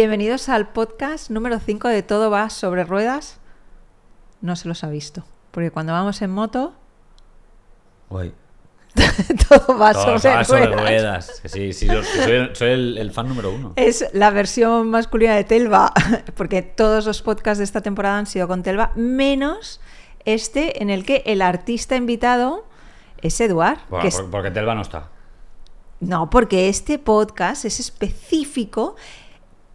Bienvenidos al podcast número 5 de Todo va sobre ruedas. No se los ha visto, porque cuando vamos en moto, Guay. todo va, Todo sobre, va sobre ruedas. ruedas. Que sí, sí, yo soy, soy el, el fan número uno. Es la versión masculina de Telva, porque todos los podcasts de esta temporada han sido con Telva, menos este en el que el artista invitado es Eduard. Bueno, que es- por- porque Telva no está. No, porque este podcast es específico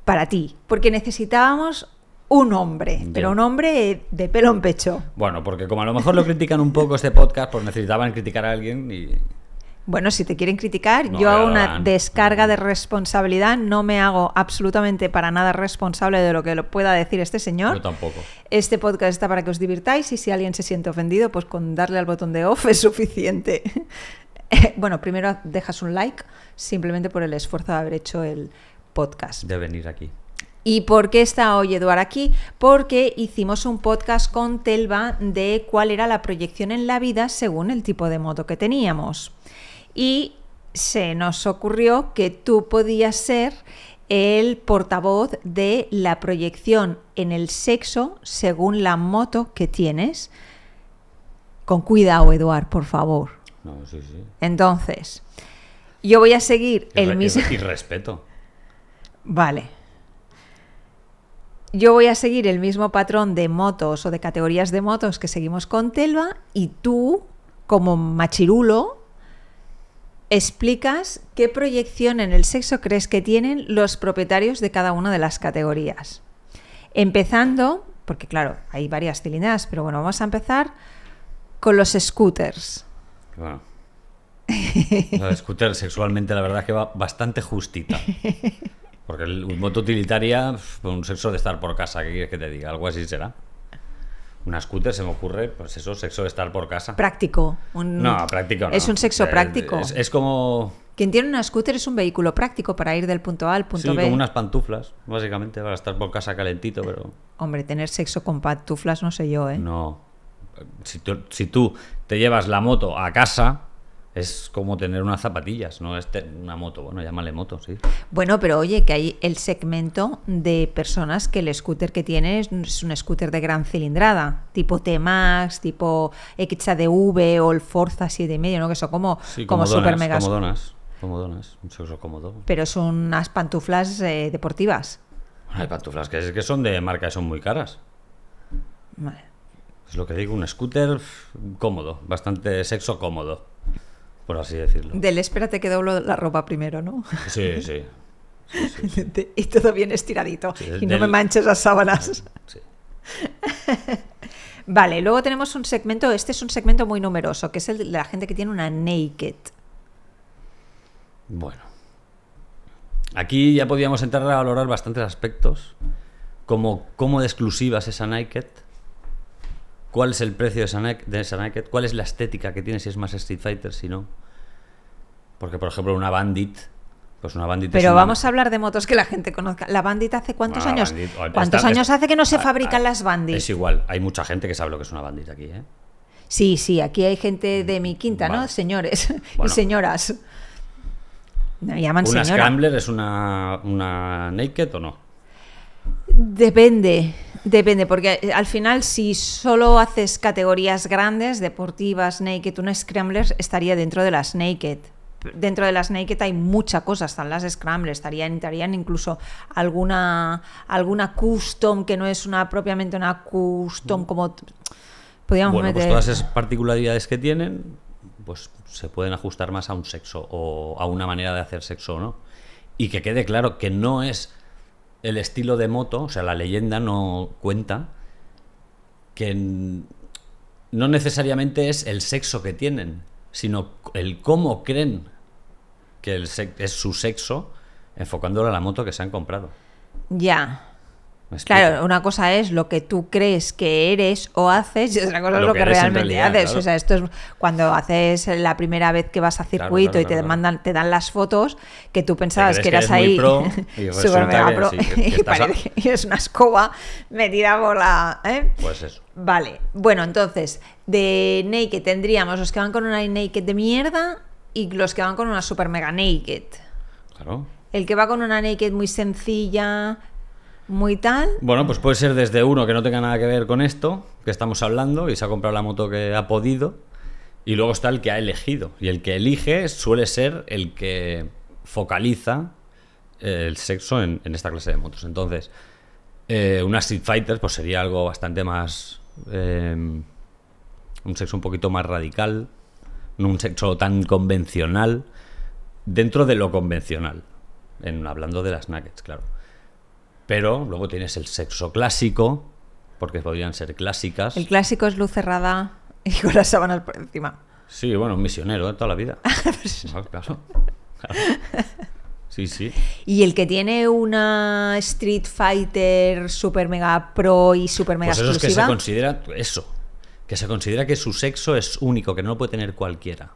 para ti, porque necesitábamos un hombre, pero un hombre de pelo en pecho. Bueno, porque como a lo mejor lo critican un poco este podcast, pues necesitaban criticar a alguien y. Bueno, si te quieren criticar, No, yo hago una descarga de responsabilidad, no me hago absolutamente para nada responsable de lo que lo pueda decir este señor. Yo tampoco. Este podcast está para que os divirtáis y si alguien se siente ofendido, pues con darle al botón de off es suficiente. bueno, primero dejas un like simplemente por el esfuerzo de haber hecho el podcast. De venir aquí. ¿Y por qué está hoy Eduard aquí? Porque hicimos un podcast con Telva de cuál era la proyección en la vida según el tipo de moto que teníamos. Y se nos ocurrió que tú podías ser el portavoz de la proyección en el sexo según la moto que tienes. Con cuidado, Eduard, por favor. No, sí, sí. Entonces, yo voy a seguir Y el mismo... Y respeto. Vale. Yo voy a seguir el mismo patrón de motos o de categorías de motos que seguimos con Telva y tú, como machirulo, explicas qué proyección en el sexo crees que tienen los propietarios de cada una de las categorías. Empezando, porque claro, hay varias cilindradas, pero bueno, vamos a empezar con los scooters. Bueno. La scooter sexualmente la verdad es que va bastante justita. Porque el un moto utilitaria, un sexo de estar por casa, ¿qué quieres que te diga? Algo así será. Una scooter se me ocurre, pues eso, sexo de estar por casa. Práctico. un- No, práctico no. Es un sexo Eh, práctico. Es, es como, Quien tiene una scooter es un vehículo práctico para ir del punto A al punto sí, B. como unas pantuflas, básicamente, para estar por casa calentito, pero Hombre, tener sexo con pantuflas no sé yo, ¿eh? no. Si tú, si tú te llevas la moto a casa, es como tener unas zapatillas, no es una moto. Bueno, llámale moto, sí. Bueno, pero oye, que hay el segmento de personas que el scooter que tiene es un scooter de gran cilindrada, tipo T-Max, tipo XADV o el Forza 7,5, ¿no? Que son como, Sí, como super megas. comodonas, comodonas, un sexo cómodo. Pero son unas pantuflas eh, deportivas. Hay pantuflas que, es- que son de marca y son muy caras. Vale. Es lo que digo, un scooter cómodo, bastante sexo cómodo, por así decirlo. Del espérate que doblo la ropa primero, ¿no? Sí, sí. y todo bien estiradito. Y no me manches las sábanas. sí. Vale, luego tenemos un segmento, este es un segmento muy numeroso, que es el de la gente que tiene una naked. Bueno. Aquí ya podíamos entrar a valorar bastantes aspectos, como cómo de exclusiva es esa Naked, cuál es el precio de esa, Nak- de esa Naked, cuál es la estética que tiene, si es más Street Fighter, si no. Porque, por ejemplo, una Bandit, pues una Bandit es Pero una- vamos a hablar de motos que la gente conozca. ¿La Bandit hace cuántos Bueno, años? Bandit, ¿Cuántos está- años hace que no se fabrican las Bandit? Es igual, hay mucha gente que sabe lo que es una Bandit aquí, ¿eh? Sí, sí, aquí hay gente de mi quinta, ¿no? Señores y señoras. Me llaman ¿Una señora. Scrambler es una, una Naked o no? Depende, depende, porque al final si solo haces categorías grandes, deportivas, naked, una scrambler estaría dentro de las naked. Dentro de las naked hay mucha cosa, están las scramblers, estarían, estarían incluso alguna, alguna custom que no es una propiamente una custom como t- podríamos Bueno, pues meter. todas esas particularidades que tienen, pues se pueden ajustar más a un sexo o a una manera de hacer sexo, ¿no? Y que quede claro que no es el estilo de moto, o sea, la leyenda no cuenta que no necesariamente es el sexo que tienen, sino el cómo creen que el es su sexo enfocándolo a la moto que se han comprado. Ya. Claro, una cosa es lo que tú crees que eres o haces y otra cosa es Lo que realmente realidad, haces. claro. O sea, esto es cuando haces la primera vez que vas a circuito claro, y te mandan, te dan las fotos que tú pensabas que que eras ahí pro y super mega pro sí, que- que y parece que es una escoba metida por la. ¿eh? Pues eso. Vale, bueno, entonces, de naked tendríamos los que van con una naked de mierda y los que van con una super mega naked. Claro. El que va con una naked muy sencilla, muy tal. Bueno, pues puede ser desde uno que no tenga nada que ver con esto que estamos hablando y se ha comprado la moto que ha podido. Y luego está el que ha elegido. Y el que elige suele ser el que focaliza eh, el sexo en, en esta clase de motos. Entonces, eh, una Street Fighter pues sería algo bastante más... eh, un sexo un poquito más radical, un sexo tan convencional, dentro de lo convencional, en, hablando de las nuggets, claro. Pero luego tienes el sexo clásico, porque podrían ser clásicas. El clásico es luz cerrada y con las sábanas por encima. Sí, bueno, un misionero de toda la vida. No, claro. Claro. Sí, sí. Y el que tiene una Street Fighter super mega pro y super mega Pues eso es que se exclusiva. considera eso. Que se considera que su sexo es único, que no lo puede tener cualquiera.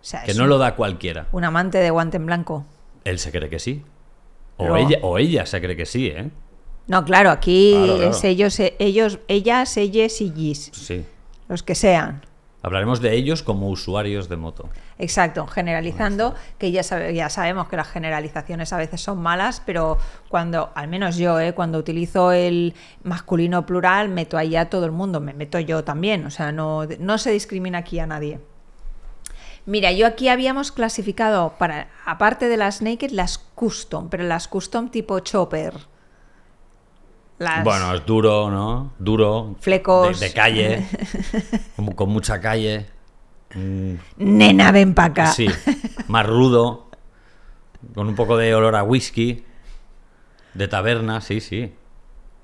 o sea, Que no un, lo da cualquiera. un amante de guante en blanco. Él se cree que sí. O, ella, o ella se cree que sí, ¿eh? No, claro, aquí Claro, claro. es ellos, ellos, ellas, ellas y gis, Sí. los que sean. Hablaremos de ellos como usuarios de moto. Exacto, generalizando, que ya, ya sabemos que las generalizaciones a veces son malas, pero cuando, al menos yo, ¿eh? cuando utilizo el masculino plural, meto ahí a todo el mundo, me meto yo también, o sea, no, no se discrimina aquí a nadie. Mira, yo aquí habíamos clasificado, para aparte de las naked, las custom, pero las custom tipo chopper. Las- Bueno, es duro, ¿no? Duro. Flecos. De, de calle. con mucha calle. Mm, Nena, ven para acá. sí. Más rudo. Con un poco de olor a whisky. De taberna, sí, sí.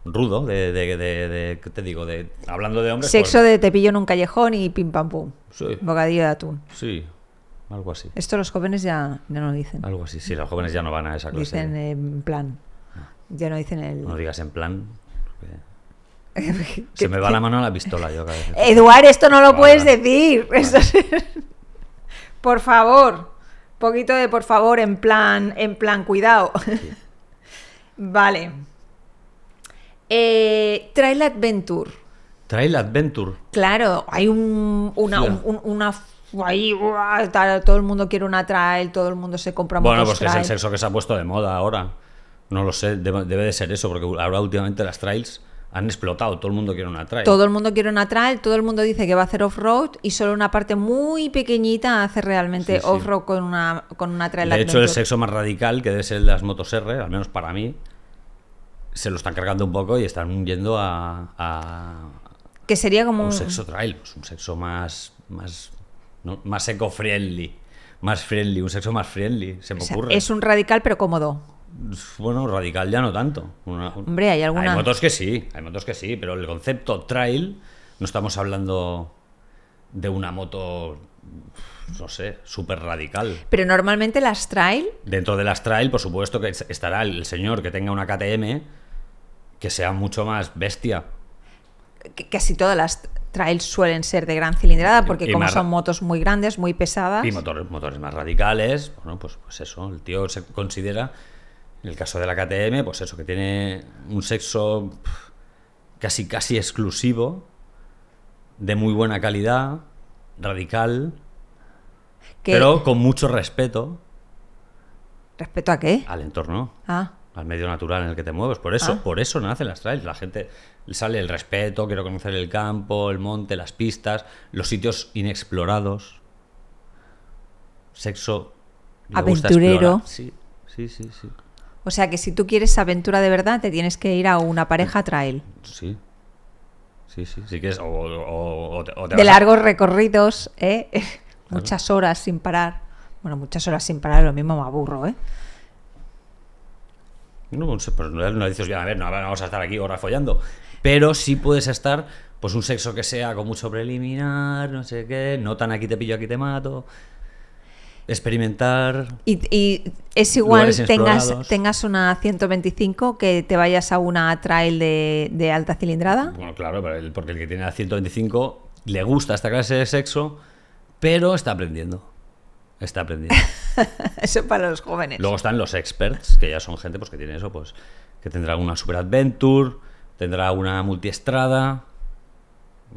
Rudo, de, de, de- de- ¿qué te digo? De, hablando de hombres. Sexo pues, de te pillo en un callejón y pim pam pum. Sí. Bocadillo de atún. Sí, algo así. Esto los jóvenes ya, ya no lo dicen. Algo así. Sí, los jóvenes ya no van a esa clase. Dicen en plan. Ya no dicen el. No digas en plan. Se me va la mano a la pistola yo cada vez. Eduard, esto no lo Vale, puedes vale. decir. Esto es- por favor. Poquito de por favor en plan, en plan, cuidado. vale. Eh, Trail Adventure. Trail Adventure. Claro, hay un, una, Hostia. un- una ahí, uah, tal, todo el mundo quiere una trail, todo el mundo se compra Bueno, pues que es el sexo que se ha puesto de moda ahora. No lo sé, debe, debe de ser eso, porque ahora últimamente las trails han explotado. Todo el mundo quiere una trail. Todo el mundo quiere una trail, todo el mundo dice que va a hacer off-road y solo una parte muy pequeñita hace realmente Sí, sí. off-road con una, con una trail de hecho, el sexo más radical, que debe ser el de las motos R, al menos para mí, se lo están cargando un poco y están yendo a, a Que sería como un un... sexo trail, pues un sexo más, más, ¿no? más eco-friendly. Más friendly, un sexo más friendly, se me o sea, ocurre. es un radical pero cómodo. Bueno, radical ya no tanto. Una- Hombre, hay alguna- Hay motos que sí, hay motos que sí, pero el concepto trail no estamos hablando de una moto, no sé, súper radical. Pero normalmente las trail, Dentro de las trail, por supuesto que es- estará el señor que tenga una KTM que sea mucho más bestia. casi todas las trails suelen ser de gran cilindrada porque Y como son motos muy grandes, muy pesadas. Y motores, motores más radicales, bueno, pues, pues eso, el tío se considera, en el caso de la KTM, pues eso, que tiene un sexo casi, casi exclusivo, de muy buena calidad, radical, pero con mucho respeto ¿Respecto a qué? al entorno, Ah, al medio natural en el que te mueves. Por eso, Ah. por eso nacen las trails. La gente le sale el respeto, quiero conocer el campo, el monte, las pistas, los sitios inexplorados. Sexo. Aventurero. Sí, sí, sí, sí. O sea que si tú quieres aventura de verdad, te tienes que ir a una pareja trail. Sí. Sí, sí. Si quieres, o, o- o te, te De a- largos recorridos, ¿eh? muchas horas sin parar. Bueno, muchas horas sin parar, lo mismo me aburro, ¿eh? No, pues no, no dices, bien, a ver, no vamos a estar aquí horas follando. Pero sí puedes estar, pues un sexo que sea con mucho preliminar, no sé qué, no tan aquí te pillo, aquí te mato. Experimentar. Y, y es igual tengas, tengas una 125 que te vayas a una trail de, de alta cilindrada. Bueno, claro, porque el que tiene la 125 le gusta esta clase de sexo, pero está aprendiendo. Está aprendiendo. Eso para los jóvenes. Luego están los experts, que ya son gente pues que tiene eso, pues que tendrá una super adventure, tendrá una multiestrada,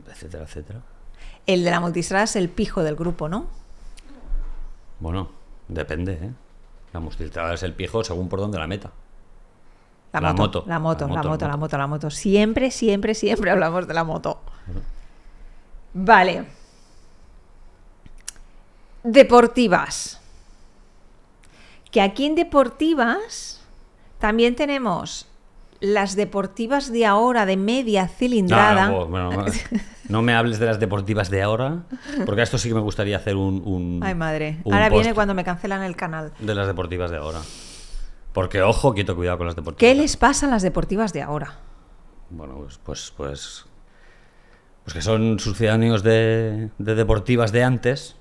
etcétera, etcétera. El de la multistrada es el pijo del grupo, ¿no? Bueno, depende, ¿eh? La multiestrada es el pijo según por dónde la meta. La, La moto, moto, la moto, la la moto, la moto, la moto. Siempre, siempre, siempre hablamos de la moto. Vale. Deportivas. Que aquí en deportivas también tenemos las deportivas de ahora de media cilindrada. Ah, no, bueno, no, no me hables de las deportivas de ahora, porque a esto sí que me gustaría hacer un. un- Ay, madre. un Ahora viene cuando me cancelan el canal. De las deportivas de ahora. Porque, ojo, quieto, cuidado con las deportivas. ¿Qué les pasa a las deportivas de ahora? Bueno, pues, pues, pues, pues que son sucedáneos de, de deportivas de antes.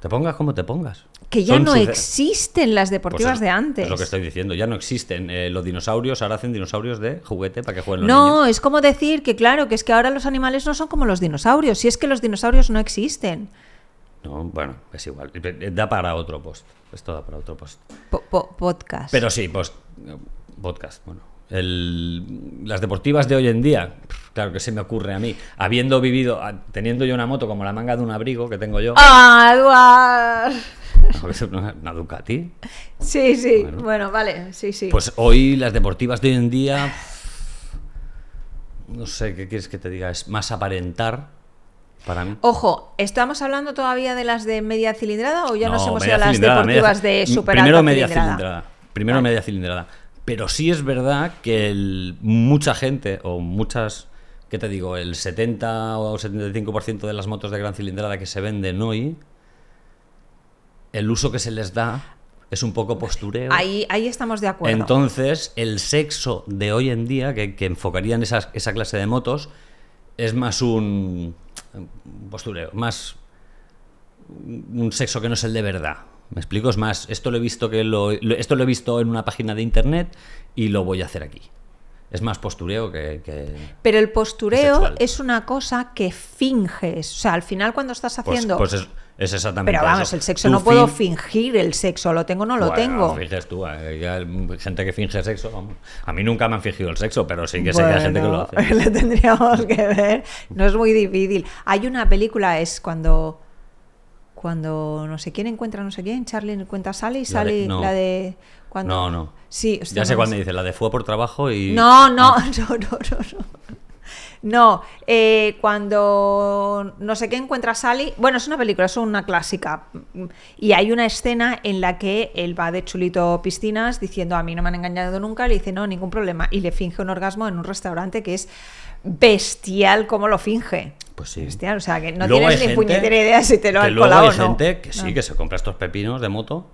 Te pongas como te pongas. Que ya Son no suce- existen las Pues deportivas es- de antes. Es lo que estoy diciendo. Ya no existen eh, los dinosaurios. Ahora hacen dinosaurios de juguete para que jueguen los No, niños. es como decir que claro, que es que ahora los animales no son como los dinosaurios, si es que los dinosaurios no existen. No, bueno, es igual. Da para otro post. Esto da para otro post. Po- po- podcast. Pero sí, post, podcast. Bueno, el- las deportivas de hoy en día, claro que se me ocurre a mí, habiendo vivido, teniendo yo una moto como la manga de un abrigo que tengo yo, ¡Ah, Eduard! Una, una Ducati, Sí, sí, Bueno. bueno, vale, sí, sí. pues hoy las deportivas de hoy en día, no sé qué quieres que te diga, es más aparentar para mí. Ojo, ¿estamos hablando todavía de las de media cilindrada o ya nos No, hemos media ido a las deportivas media- de super Primero media cilindrada? cilindrada. Primero Vale. media cilindrada. Pero sí es verdad que el- mucha gente, o muchas, ¿qué te digo? El 70 o 75% de las motos de gran cilindrada que se venden hoy, el uso que se les da es un poco postureo. Ahí, ahí estamos de acuerdo. Entonces, el sexo de hoy en día, que, que enfocarían esas- esa clase de motos, es más un postureo, más un sexo que no es el de verdad. ¿Me explico? Es más, esto lo he visto que lo, lo- esto lo he visto en una página de internet y lo voy a hacer aquí. Es más postureo que. que- Pero el postureo es una cosa que finges. O sea, al final cuando estás pues, haciendo... pues es, es exactamente Pero vamos, eso. el sexo no puedo fin- fingir el sexo, lo tengo o no lo Bueno, tengo. finges tú, eh, hay gente que finge sexo. vamos. A mí nunca me han fingido el sexo, pero sí que sé que hay gente que lo hace. lo tendríamos que ver. No es muy difícil. Hay una película, es cuando cuando no sé quién encuentra no sé quién, Charlie encuentra a Sally y no. la de cuando No, no. Sí, hostia, Ya sé no me dice, la de fue por trabajo y. No, no, no, no, no, no. No, eh, cuando no sé qué encuentra Sally, bueno, es una película, es una clásica. Y hay una escena en la que él va de chulito piscinas diciendo a mí no me han engañado nunca, le dice no, ningún problema. Y le finge un orgasmo en un restaurante que es bestial como lo finge. Pues sí. Bestial, o sea que no Luego tienes hay ni puñetera idea si te lo han colado hay o no. gente que sí, No. que se compra estos pepinos de moto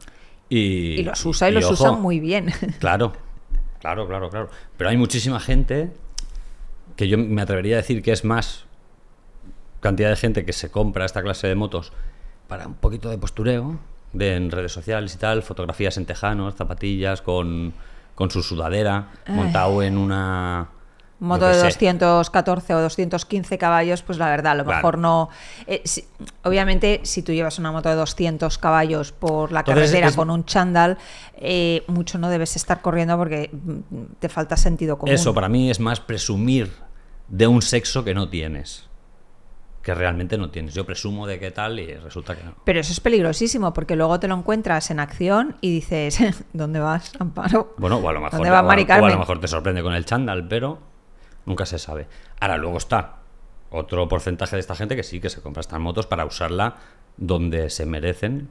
y. Y los usa y, los ojo, usa muy bien. Claro, claro, claro, claro. Pero hay muchísima gente que yo me atrevería a decir que es más cantidad de gente que se compra esta clase de motos para un poquito de postureo de, en redes sociales y tal, fotografías en tejanos, zapatillas con, con su sudadera, montado en una... Moto de sé, 214 o 215 caballos, pues la verdad, a lo Claro. mejor no. eh, si- obviamente, si tú llevas una moto de 200 caballos por la Entonces, carretera es- con un chándal, eh, mucho no debes estar corriendo porque mm, te falta sentido común. Eso para mí es más presumir de un sexo que no tienes. Que realmente no tienes. Yo presumo de qué tal y resulta que no. Pero eso es peligrosísimo porque luego te lo encuentras en acción y dices, ¿dónde vas, Amparo? Bueno, o a lo mejor, ¿Dónde te, va o a- Mari o a lo mejor te sorprende con el chándal, pero nunca se sabe. Ahora luego está otro porcentaje de esta gente que sí que se compra estas motos para usarla donde se merecen,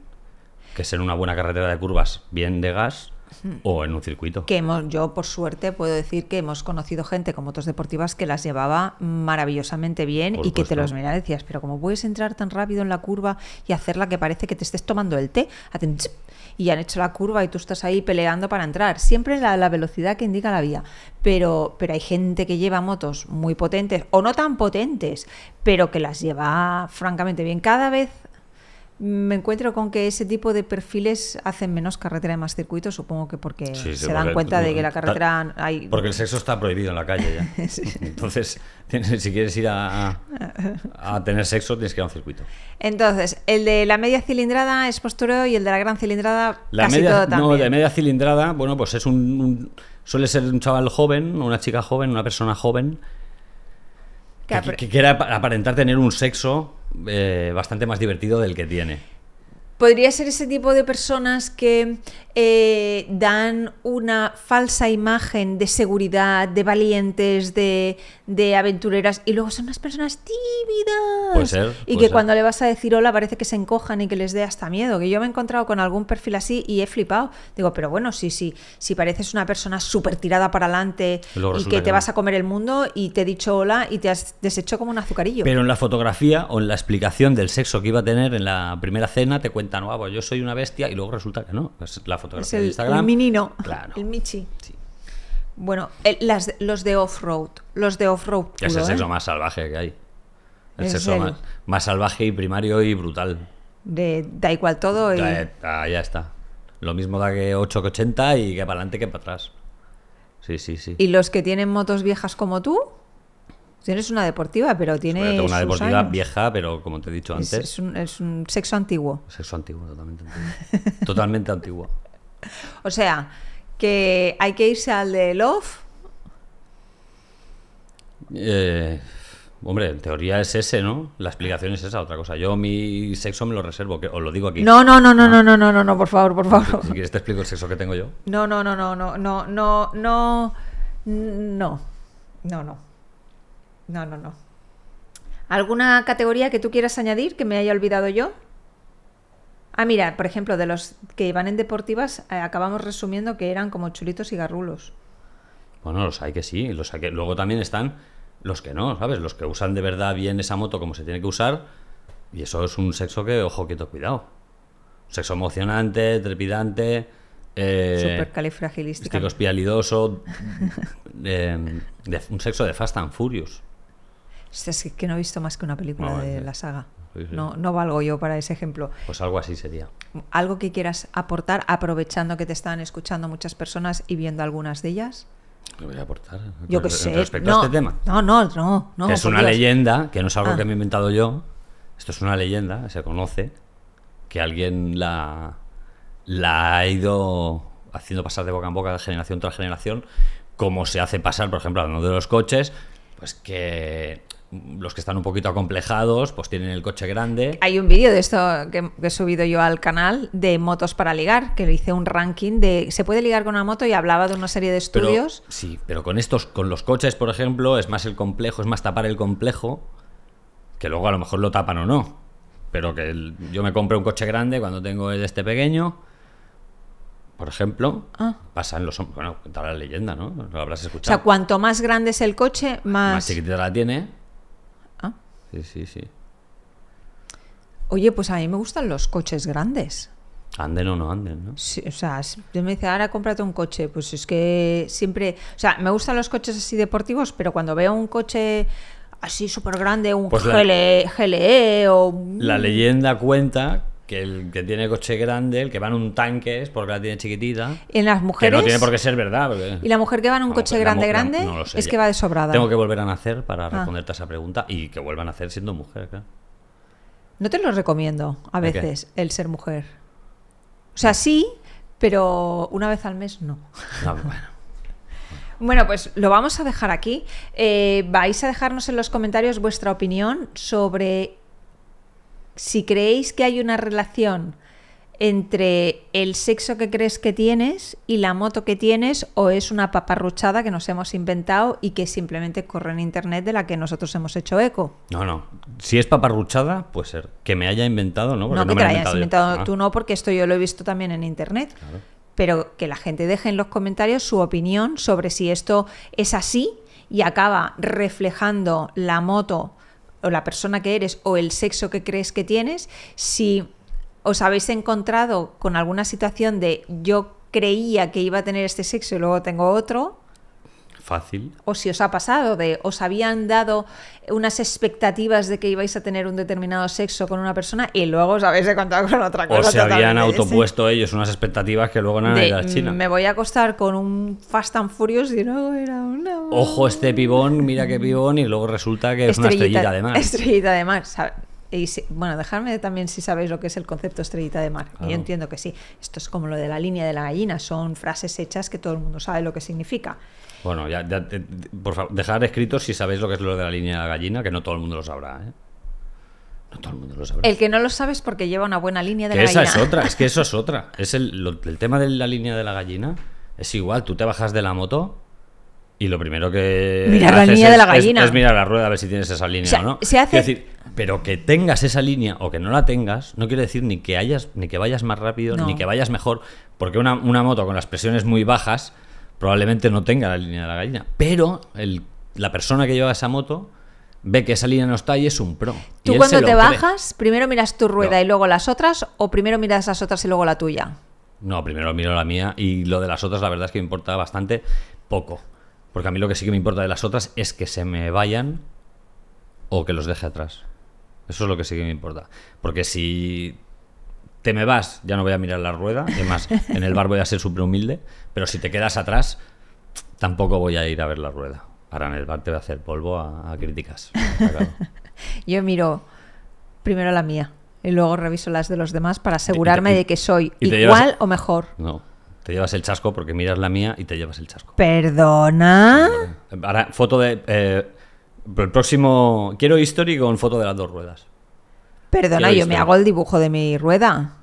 que es en una buena carretera de curvas bien de gas o en un circuito. que hemos, yo por suerte puedo decir que hemos conocido gente con motos deportivas que las llevaba maravillosamente bien Por y que te los mira y decías, pero ¿cómo puedes entrar tan rápido en la curva y hacerla que parece que te estés tomando el té? Y han hecho la curva y tú estás ahí peleando para entrar. Siempre la, la velocidad que indica la vía. Pero, pero hay gente que lleva motos muy potentes o no tan potentes, pero que las lleva francamente bien. Cada vez me encuentro con que ese tipo de perfiles hacen menos carretera y más circuitos, supongo que porque Sí, se dan cuenta de que la ta- carretera hay... Porque el sexo está prohibido en la calle ya. Entonces, tienes- si quieres ir a, a tener sexo, tienes que ir a un circuito. Entonces, el de la media cilindrada es postureo y el de la gran cilindrada La casi media, todo también. no, de media cilindrada, bueno, pues es un, un- suele ser un chaval joven, una chica joven, una persona joven Que que, que quiera apa- aparentar tener un sexo eh, bastante más divertido del que tiene. Podría ser ese tipo de personas que eh, dan una falsa imagen de seguridad, de valientes, de, de aventureras, y luego son unas personas tímidas. Puede ser, y que ser. cuando le vas a decir hola parece que se encojan y que les dé hasta miedo. Que yo me he encontrado con algún perfil así y he flipado. Digo, pero bueno, sí, sí, si pareces una persona súper tirada para adelante Y que que te no. vas a comer el mundo y te he dicho hola y te has deshecho como un azucarillo. Pero en la fotografía o en la explicación del sexo que iba a tener en la primera cena te ah, pues yo soy una bestia y luego resulta que no. Es la es fotografía de Instagram. el minino, Claro. el michi. Sí. Bueno, el- las, los de off-road, los de off-road es el sexo ¿eh? más salvaje que hay. El Es sexo el- más, más salvaje y primario y brutal. de da igual todo y Ya, ah, ya está. Lo mismo da que 8 que 80 y que para adelante que para atrás. Sí, sí, sí. Y los que tienen motos viejas como tú, tienes una deportiva, pero tiene una deportiva años. vieja, pero como te he dicho Es, antes, es un, es un sexo antiguo. sexo antiguo, totalmente antiguo. totalmente antiguo. O sea, que hay que irse al de Love. Eh, hombre, en teoría es ese, ¿no? La explicación es esa, otra cosa. Yo mi sexo me lo reservo, que os lo digo aquí. No, no, no, no, no, no, no, no, no, por favor, por favor. Si quieres te explico el sexo que tengo yo. No, no, no, no, no, no, no, no, no, no, no, no, no. ¿Alguna categoría que tú quieras añadir que me haya olvidado yo? Ah, mira, por ejemplo, de los que van en deportivas, eh, acabamos resumiendo que eran como chulitos y garrulos. Bueno, los hay que sí, los hay que... Luego también están los que no, ¿sabes? Los que usan de verdad bien esa moto como se tiene que usar. Y eso es un sexo que, ojo, quieto, cuidado. Sexo emocionante, trepidante, eh, Supercalifragilística. estilospialidoso, eh, de- un sexo de Fast and Furious. Es que no he visto más que una película No, de sí. la saga. Sí, sí. No, no valgo yo para ese ejemplo. Pues algo así sería. ¿Algo que quieras aportar aprovechando que te están escuchando muchas personas y viendo algunas de ellas? ¿Qué voy a aportar? Yo qué Re- sé. Respecto no, a este tema. No, no, no. no que es una Dios. leyenda, que no es algo Ah. que me he inventado yo. Esto es una leyenda, se conoce, que alguien la, la ha ido haciendo pasar de boca en boca de generación tras generación, como se hace pasar, por ejemplo, hablando de los coches, pues que los que están un poquito acomplejados, pues tienen el coche grande. Hay un vídeo de esto que, he subido yo al canal de motos para ligar, que hice un ranking de se puede ligar con una moto y hablaba de una serie de Pero, estudios. sí, pero con estos, con los coches, por ejemplo, es más el complejo, es más tapar el complejo, que luego a lo mejor lo tapan o no. Pero que el- yo me compré un coche grande cuando tengo el este pequeño, por ejemplo, Ah. pasa en los hom- Bueno, cuenta la leyenda, ¿no? Lo habrás O sea, escuchado. cuanto más grande es el coche, más. más chiquitita la tiene. Sí, sí, sí. Oye, pues a mí me gustan los coches grandes. Anden o no anden, ¿no? Sí, o sea, si me dice, ahora cómprate un coche. Pues es que siempre. O sea, me gustan los coches así deportivos, pero cuando veo un coche así súper grande, un Pues la- GLE, GLE o. La leyenda cuenta que el que tiene coche grande, el que va en un tanque, es porque la tiene chiquitita. En las Que mujeres. no tiene por qué ser verdad. porque- Y la mujer que va en un coche la grande, la- grande, no lo sé es ya. que va de sobrada. Tengo que volver a nacer para Ah. responderte a esa pregunta y que vuelvan a nacer siendo mujer, claro. No te lo recomiendo a veces el ser mujer. O sea, sí, pero una vez al mes no. No, bueno. Bueno, pues lo vamos a dejar aquí. Eh, vais a dejarnos en los comentarios vuestra opinión sobre si creéis que hay una relación entre el sexo que crees que tienes y la moto que tienes o es una paparruchada que nos hemos inventado y que simplemente corre en internet de la que nosotros hemos hecho eco. no, no. Si es paparruchada, puede ser. Que me haya inventado, ¿no? Porque no que me te la hayas inventado Ah, tú no, porque esto yo lo he visto también en internet. claro. Pero que la gente deje en los comentarios su opinión sobre si esto es así y acaba reflejando la moto o la persona que eres o el sexo que crees que tienes. Si os habéis encontrado con alguna situación de yo creía que iba a tener este sexo y luego tengo otro, Fácil. o si os ha pasado de os habían dado unas expectativas de que ibais a tener un determinado sexo con una persona y luego os habéis encontrado con otra cosa. O se habían autopuesto ellos unas expectativas que luego no han de, ido a China. Me voy a acostar con un Fast and Furious y luego era una. Ojo este pibón, mira qué pibón, y luego resulta que es una estrellita de mar. Estrellita de mar. sabe- Y si- bueno, dejadme también si sabéis lo que es el concepto estrellita de mar. Claro. Yo entiendo que sí. Esto es como lo de la línea de la gallina. Son frases hechas que todo el mundo sabe lo que significa. Bueno, ya, ya, eh, por favor, dejar escrito si sabéis lo que es lo de la línea de la gallina, que no todo el mundo lo sabrá. ¿eh? No todo el mundo lo sabrá. El que no lo sabe es porque lleva una buena línea de Que la esa gallina. es otra, es que eso es otra. Es el, lo- el tema de la línea de la gallina. Es igual, tú te bajas de la moto y lo primero que. Mirar la línea de la es- gallina. Es, mirar la rueda a ver si tienes esa línea O sea, o no. se hace- Quiero decir, pero que tengas esa línea o que no la tengas, no quiere decir ni que hayas, ni que vayas más rápido, No. ni que vayas mejor. Porque una, una moto con las presiones muy bajas probablemente no tenga la línea de la gallina. Pero el- la persona que lleva esa moto ve que esa línea no está y es un pro. Tú cuando te cree. bajas, primero miras tu rueda No. y luego las otras, o primero miras las otras y luego la tuya. No, primero miro la mía y lo de las otras la verdad es que me importa bastante poco. Porque a mí lo que sí que me importa de las otras es que se me vayan o que los deje atrás. Eso es lo que sí que me importa. Porque si te me vas, ya no voy a mirar la rueda. Además, en el bar voy a ser súper humilde. Pero si te quedas atrás, tampoco voy a ir a ver la rueda. Ahora en el bar te voy a hacer polvo a, a críticas. claro. Yo miro primero la mía y luego reviso las de los demás para asegurarme y- de que soy igual llevas- o mejor. No, te llevas el chasco porque miras la mía y te llevas el chasco. Perdona. Ahora, foto de. eh, el próximo. Quiero history con foto de las dos ruedas. Perdona, yo me hago el dibujo de mi rueda.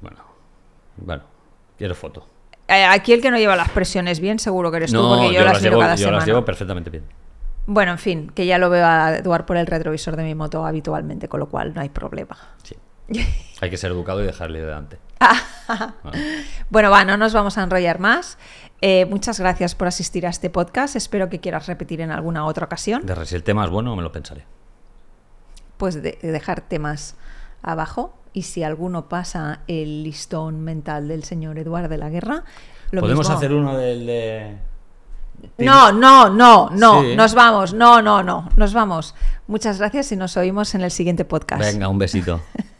Bueno. Bueno. Quiero foto. Eh, Aquí el que no lleva las presiones bien, seguro que eres tú, porque yo, las llevo, cada yo semana. las llevo perfectamente bien. Bueno, en fin, que ya lo veo a Eduard por el retrovisor de mi moto habitualmente, con lo cual no hay problema. Sí. Hay que ser educado y dejarle delante. Bueno, va, no nos vamos a enrollar más. Eh, muchas gracias por asistir a este podcast. Espero que quieras repetir en alguna otra ocasión. De si el tema es bueno, me lo pensaré. Pues de, de dejar temas abajo. Y si alguno pasa el listón mental del señor Eduard de la Guerra, lo Podemos mismo. hacer uno del de. No, no, no, no, Sí. nos vamos, no, no, no, nos vamos. Muchas gracias y nos oímos en el siguiente podcast. Venga, un besito.